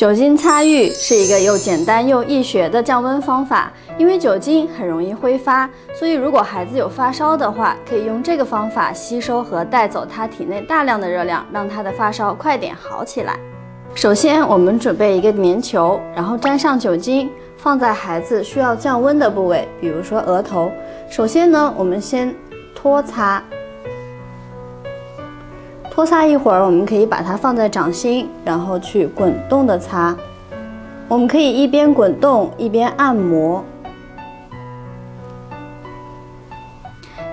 酒精擦浴是一个又简单又易学的降温方法，因为酒精很容易挥发，所以如果孩子有发烧的话，可以用这个方法吸收和带走他体内大量的热量，让他的发烧快点好起来。首先，我们准备一个棉球，然后沾上酒精，放在孩子需要降温的部位，比如说额头。首先呢，我们先托擦。多擦一会儿，我们可以把它放在掌心，然后去滚动的擦。我们可以一边滚动一边按摩，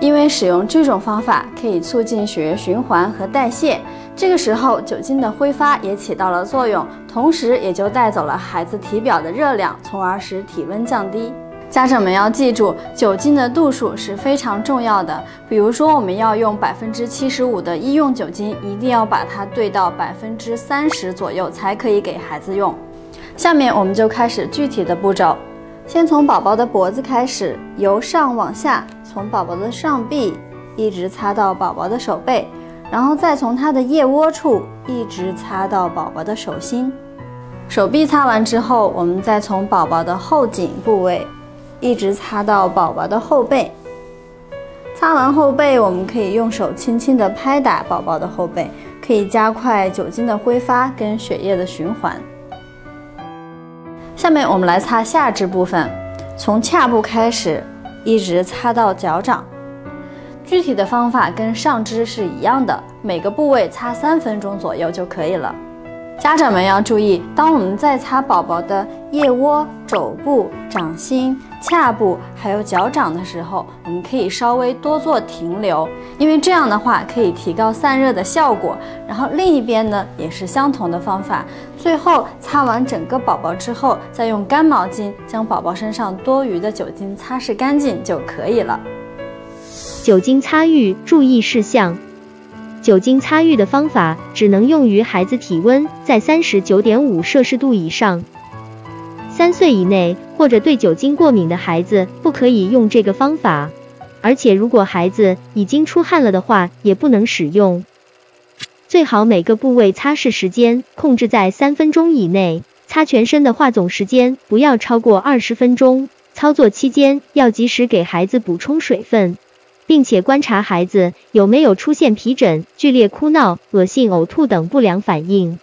因为使用这种方法可以促进血液循环和代谢。这个时候，酒精的挥发也起到了作用，同时也就带走了孩子体表的热量，从而使体温降低。家长们要记住，酒精的度数是非常重要的。比如说，我们要用百分之七十五的医用酒精，一定要把它兑到百分之三十左右，才可以给孩子用。下面我们就开始具体的步骤，先从宝宝的脖子开始，由上往下，从宝宝的上臂一直擦到宝宝的手背，然后再从他的腋窝处一直擦到宝宝的手心。手臂擦完之后，我们再从宝宝的后颈部位。一直擦到宝宝的后背，擦完后背，我们可以用手轻轻地拍打宝宝的后背，可以加快酒精的挥发跟血液的循环。下面我们来擦下肢部分，从髂部开始，一直擦到脚掌。具体的方法跟上肢是一样的，每个部位擦三分钟左右就可以了。家长们要注意，当我们在擦宝宝的腋窝、肘部、掌心、髂部，还有脚掌的时候，我们可以稍微多做停留，因为这样的话可以提高散热的效果。然后另一边呢，也是相同的方法。最后擦完整个宝宝之后，再用干毛巾将宝宝身上多余的酒精擦拭干净就可以了。酒精擦浴注意事项。酒精擦浴的方法只能用于孩子体温在三十九点五摄氏度以上，三岁以内或者对酒精过敏的孩子不可以用这个方法，而且如果孩子已经出汗了的话，也不能使用。最好每个部位擦拭时间控制在三分钟以内，擦全身的话总时间不要超过二十分钟。操作期间要及时给孩子补充水分。并且观察孩子有没有出现皮疹、剧烈哭闹、恶心、呕吐等不良反应。